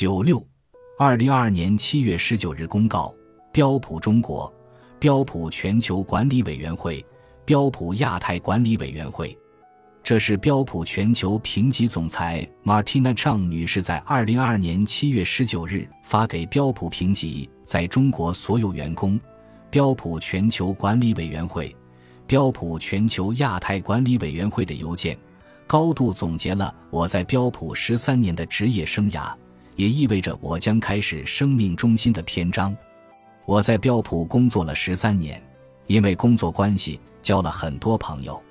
九六，二零二二年七月十九日公告：标普中国、标普全球管理委员会、标普亚太管理委员会。这是标普全球评级总裁 Martina Chang 女士在二零二二年七月十九日发给标普评级在中国所有员工、标普全球管理委员会、标普全球亚太管理委员会的邮件，高度总结了我在标普十三年的职业生涯，也意味着我将开始生命中心的篇章。我在标普工作了十三年，因为工作关系交了很多朋友。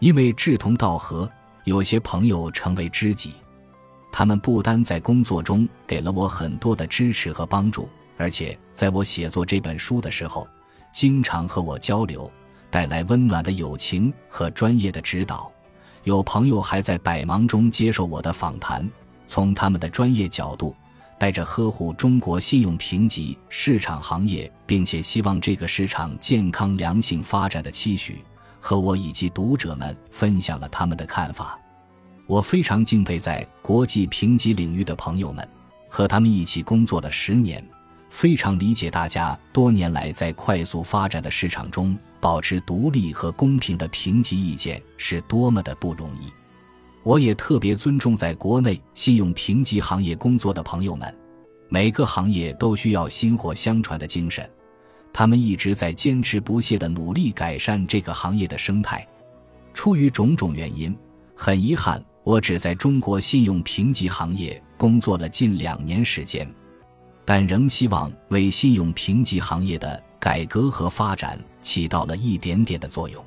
因为志同道合，有些朋友成为知己。他们不单在工作中给了我很多的支持和帮助，而且在我写作这本书的时候，经常和我交流，带来温暖的友情和专业的指导。有朋友还在百忙中接受我的访谈，从他们的专业角度，带着呵护中国信用评级市场行业，并且希望这个市场健康良性发展的期许。和我以及读者们分享了他们的看法，我非常敬佩在国际评级领域的朋友们，和他们一起工作了十年，非常理解大家多年来在快速发展的市场中保持独立和公平的评级意见是多么的不容易。我也特别尊重在国内信用评级行业工作的朋友们，每个行业都需要薪火相传的精神。他们一直在坚持不懈地努力改善这个行业的生态。出于种种原因，很遗憾，我只在中国信用评级行业工作了近两年时间，但仍希望为信用评级行业的改革和发展起到了一点点的作用。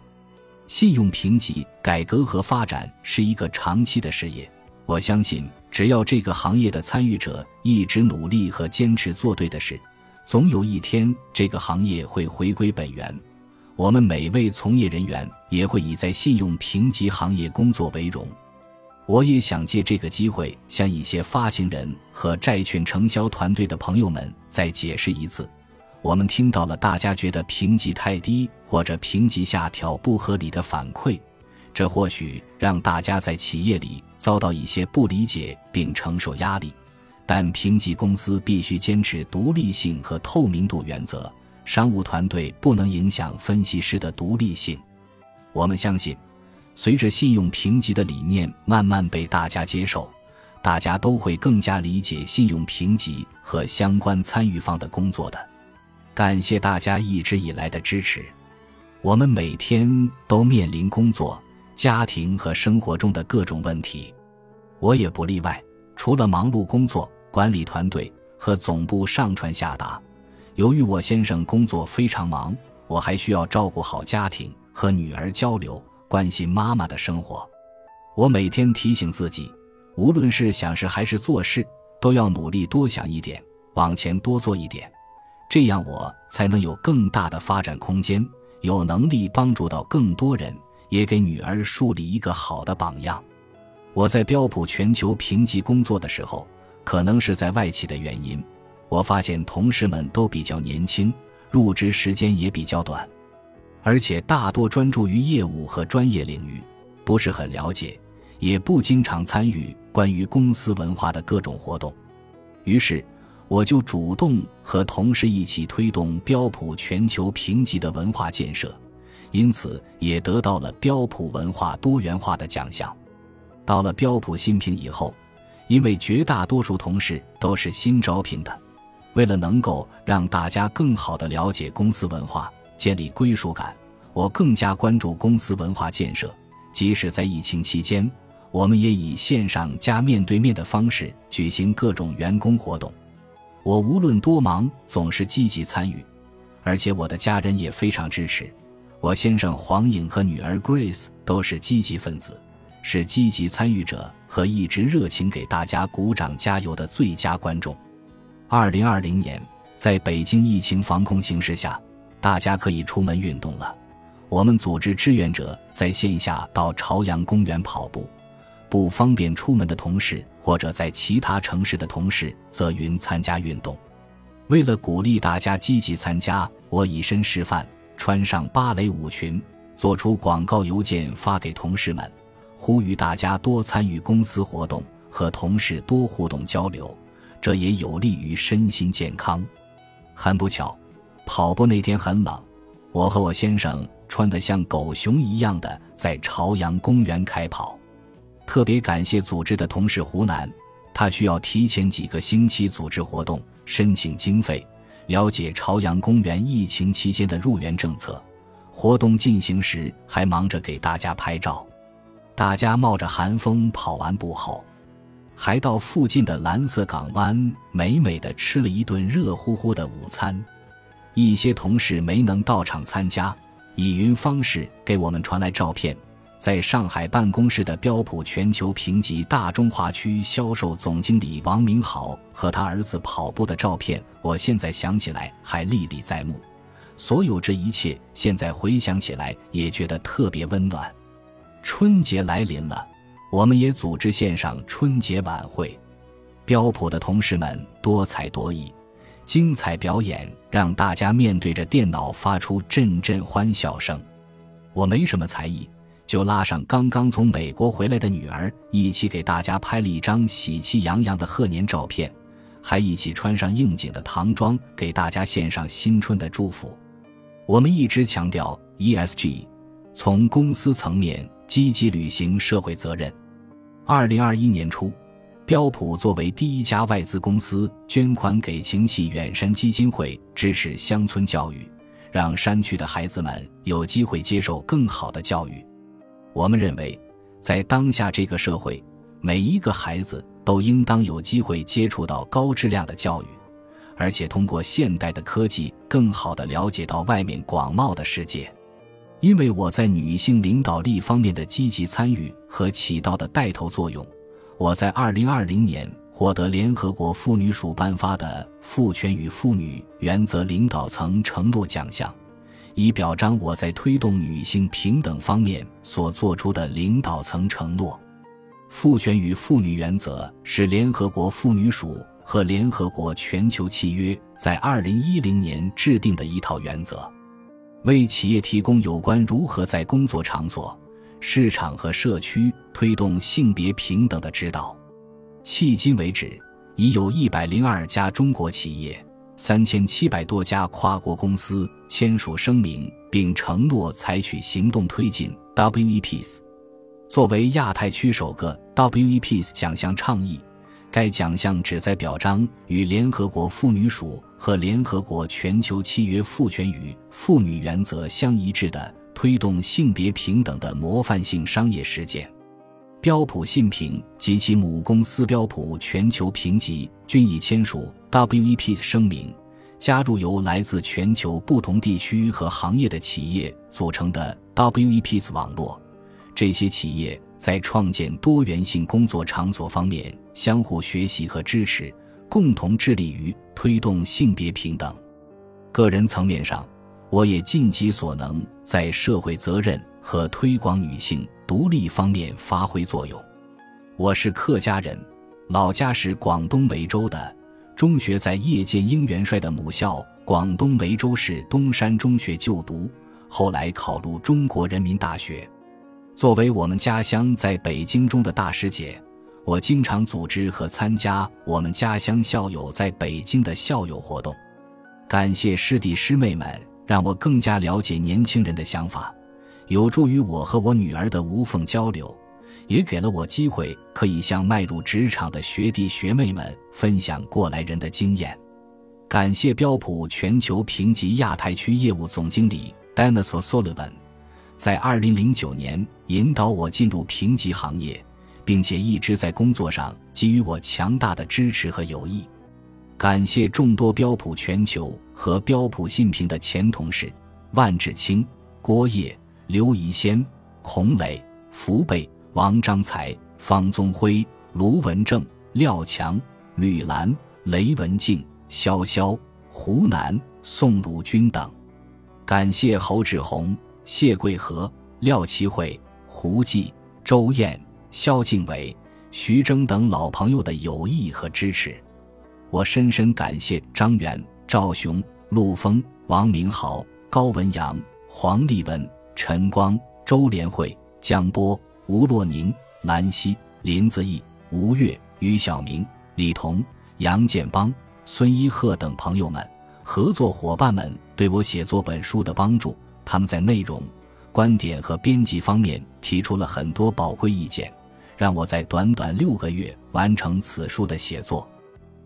信用评级改革和发展是一个长期的事业，我相信，只要这个行业的参与者一直努力和坚持做对的事。总有一天，这个行业会回归本源。我们每位从业人员也会以在信用评级行业工作为荣。我也想借这个机会，向一些发行人和债券承销团队的朋友们再解释一次：我们听到了大家觉得评级太低或者评级下调不合理的反馈，这或许让大家在企业里遭到一些不理解并承受压力。但评级公司必须坚持独立性和透明度原则，商务团队不能影响分析师的独立性。我们相信，随着信用评级的理念慢慢被大家接受，大家都会更加理解信用评级和相关参与方的工作的。感谢大家一直以来的支持。我们每天都面临工作、家庭和生活中的各种问题，我也不例外。除了忙碌工作，管理团队和总部上传下达。由于我先生工作非常忙，我还需要照顾好家庭，和女儿交流，关心妈妈的生活。我每天提醒自己，无论是想事还是做事，都要努力多想一点，往前多做一点，这样我才能有更大的发展空间，有能力帮助到更多人，也给女儿树立一个好的榜样。我在标普全球评级工作的时候。可能是在外企的原因，我发现同事们都比较年轻，入职时间也比较短，而且大多专注于业务和专业领域，不是很了解，也不经常参与关于公司文化的各种活动。于是，我就主动和同事一起推动标普全球评级的文化建设，因此也得到了标普文化多元化的奖项。到了标普新评以后。因为绝大多数同事都是新招聘的，为了能够让大家更好地了解公司文化，建立归属感，我更加关注公司文化建设。即使在疫情期间，我们也以线上加面对面的方式举行各种员工活动。我无论多忙，总是积极参与，而且我的家人也非常支持。我先生黄颖和女儿 Grace 都是积极分子。是积极参与者和一直热情给大家鼓掌加油的最佳观众。二零二零年，在北京疫情防控形势下，大家可以出门运动了。我们组织志愿者在线下到朝阳公园跑步，不方便出门的同事或者在其他城市的同事则云参加运动。为了鼓励大家积极参加，我以身示范，穿上芭蕾舞裙，做出广告邮件发给同事们。呼吁大家多参与公司活动，和同事多互动交流，这也有利于身心健康。很不巧，跑步那天很冷，我和我先生穿得像狗熊一样的在朝阳公园开跑。特别感谢组织的同事湖南，他需要提前几个星期组织活动、申请经费、了解朝阳公园疫情期间的入园政策。活动进行时还忙着给大家拍照。大家冒着寒风跑完步后。还到附近的蓝色港湾美美的吃了一顿热乎乎的午餐。一些同事没能到场参加，以云方式给我们传来照片。在上海办公室的标普全球评级大中华区销售总经理王明豪和他儿子跑步的照片，我现在想起来还历历在目。所有这一切，现在回想起来也觉得特别温暖。春节来临了。我们也组织线上春节晚会，标普的同事们多才多艺，精彩表演让大家面对着电脑发出阵阵欢笑声。我没什么才艺，就拉上刚刚从美国回来的女儿，一起给大家拍了一张喜气洋洋的贺年照片，还一起穿上应景的唐装，给大家献上新春的祝福。我们一直强调 ESG，从公司层面。积极履行社会责任。二零二一年初，标普作为第一家外资公司，捐款给情系远山基金会，支持乡村教育，让山区的孩子们有机会接受更好的教育。我们认为，在当下这个社会，每一个孩子都应当有机会接触到高质量的教育，而且通过现代的科技，更好地了解到外面广袤的世界。因为我在女性领导力方面的积极参与和起到的带头作用，我在2020年获得联合国妇女署颁发的“父权与妇女原则领导层承诺奖项”，以表彰我在推动女性平等方面所做出的领导层承诺。父权与妇女原则是联合国妇女署和联合国全球契约在2010年制定的一套原则。为企业提供有关如何在工作场所、市场和社区推动性别平等的指导。迄今为止，已有一百零二家中国企业、三千七百多家跨国公司签署声明，并承诺采取行动推进 WEPs。作为亚太区首个 WEPs 奖项倡议。该奖项旨在表彰与联合国妇女署和联合国全球契约赋权与妇女原则相一致的推动性别平等的模范性商业实践。标普信评及其母公司标普全球评级均已签署 WEP 声明，加入由来自全球不同地区和行业的企业组成的 WEPs 网络。这些企业在创建多元性工作场所方面相互学习和支持，共同致力于推动性别平等。个人层面上，我也尽己所能，在社会责任和推广女性独立方面发挥作用。我是客家人，老家是广东梅州的，中学在叶剑英元帅的母校广东梅州市东山中学就读，后来考入中国人民大学。作为我们家乡在北京中的大师姐，我经常组织和参加我们家乡校友在北京的校友活动。感谢师弟师妹们，让我更加了解年轻人的想法，有助于我和我女儿的无缝交流，也给了我机会可以向迈入职场的学弟学妹们分享过来人的经验。感谢标普全球评级亚太区业务总经理 Dennis Sullivan。在二零零九年引导我进入评级行业，并且一直在工作上给予我强大的支持和友谊。感谢众多标普全球和标普信评的前同事万志清、郭烨、刘怡先、孔磊、福贝、王章才、方宗辉、卢文正、廖强、吕兰、雷文静、潇潇、湖南、宋汝军等。感谢侯志宏。谢桂和、廖其慧、胡继、周燕、肖敬伟、徐峥等老朋友的友谊和支持，我深深感谢张元、赵雄、陆峰、王明豪、高文阳、黄立文、陈光、周连慧、江波、吴洛宁、兰溪、林子毅、吴越、于晓明、李彤、杨建邦、孙一鹤等朋友们、合作伙伴们对我写作本书的帮助。他们在内容、观点和编辑方面提出了很多宝贵意见，让我在短短六个月完成此书的写作。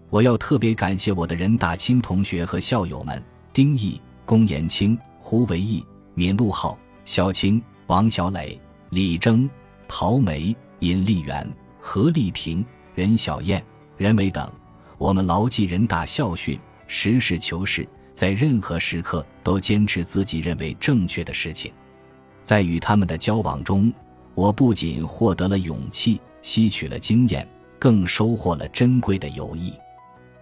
我要特别感谢我的人大亲同学和校友们：丁毅、龚延清、胡维义、闵禄浩、小青、王小磊、李征、陶梅、尹丽媛、何丽萍、任小燕。任伟等，我们牢记人大校训，实事求是，在任何时刻都坚持自己认为正确的事情。在与他们的交往中，我不仅获得了勇气，吸取了经验，更收获了珍贵的友谊。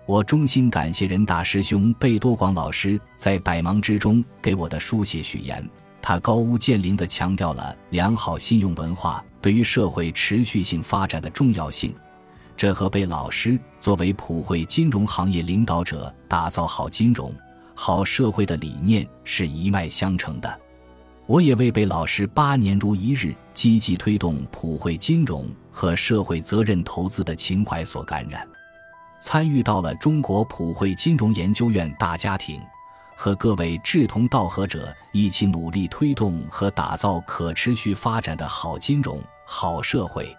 我衷心感谢人大师兄贝多广老师在百忙之中给我的书写序言，他高屋建瓴地强调了良好信用文化对于社会持续性发展的重要性。这和贝老师作为普惠金融行业领导者打造好金融、好社会的理念是一脉相承的。我也为贝老师八年如一日积极推动普惠金融和社会责任投资的情怀所感染，参与到了中国普惠金融研究院大家庭，和各位志同道合者一起努力推动和打造可持续发展的好金融、好社会。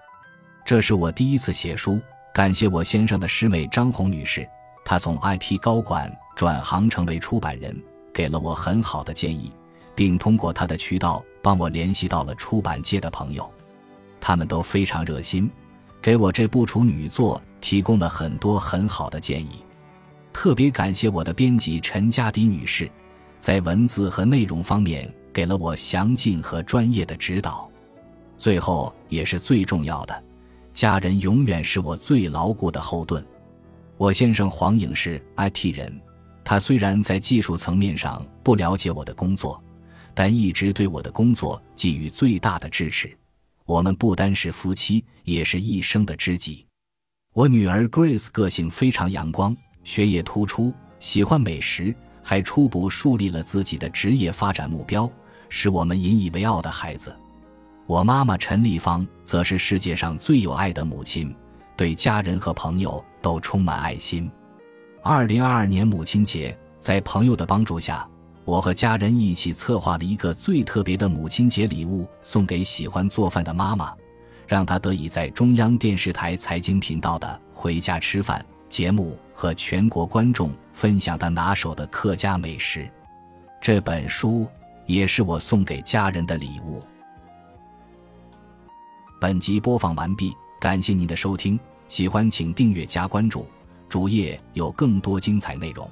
这是我第一次写书。感谢我先生的师妹张红女士，她从 IT 高管转行成为出版人，给了我很好的建议，并通过她的渠道帮我联系到了出版界的朋友，他们都非常热心，给我这部处女作提供了很多很好的建议。特别感谢我的编辑陈佳迪女士，在文字和内容方面给了我详尽和专业的指导。最后也是最重要的。家人永远是我最牢固的后盾。我先生黄颖是 IT 人，他虽然在技术层面上不了解我的工作，但一直对我的工作给予最大的支持。我们不单是夫妻，也是一生的知己。我女儿 Grace 个性非常阳光，学业突出，喜欢美食，还初步树立了自己的职业发展目标，是我们引以为傲的孩子。我妈妈陈丽芳则是世界上最有爱的母亲，对家人和朋友都充满爱心。二零二二年母亲节，在朋友的帮助下，我和家人一起策划了一个最特别的母亲节礼物，送给喜欢做饭的妈妈，让她得以在中央电视台财经频道的《回家吃饭》节目和全国观众分享的拿手的客家美食。这本书也是我送给家人的礼物。本集播放完毕，感谢您的收听，喜欢请订阅加关注，主页有更多精彩内容。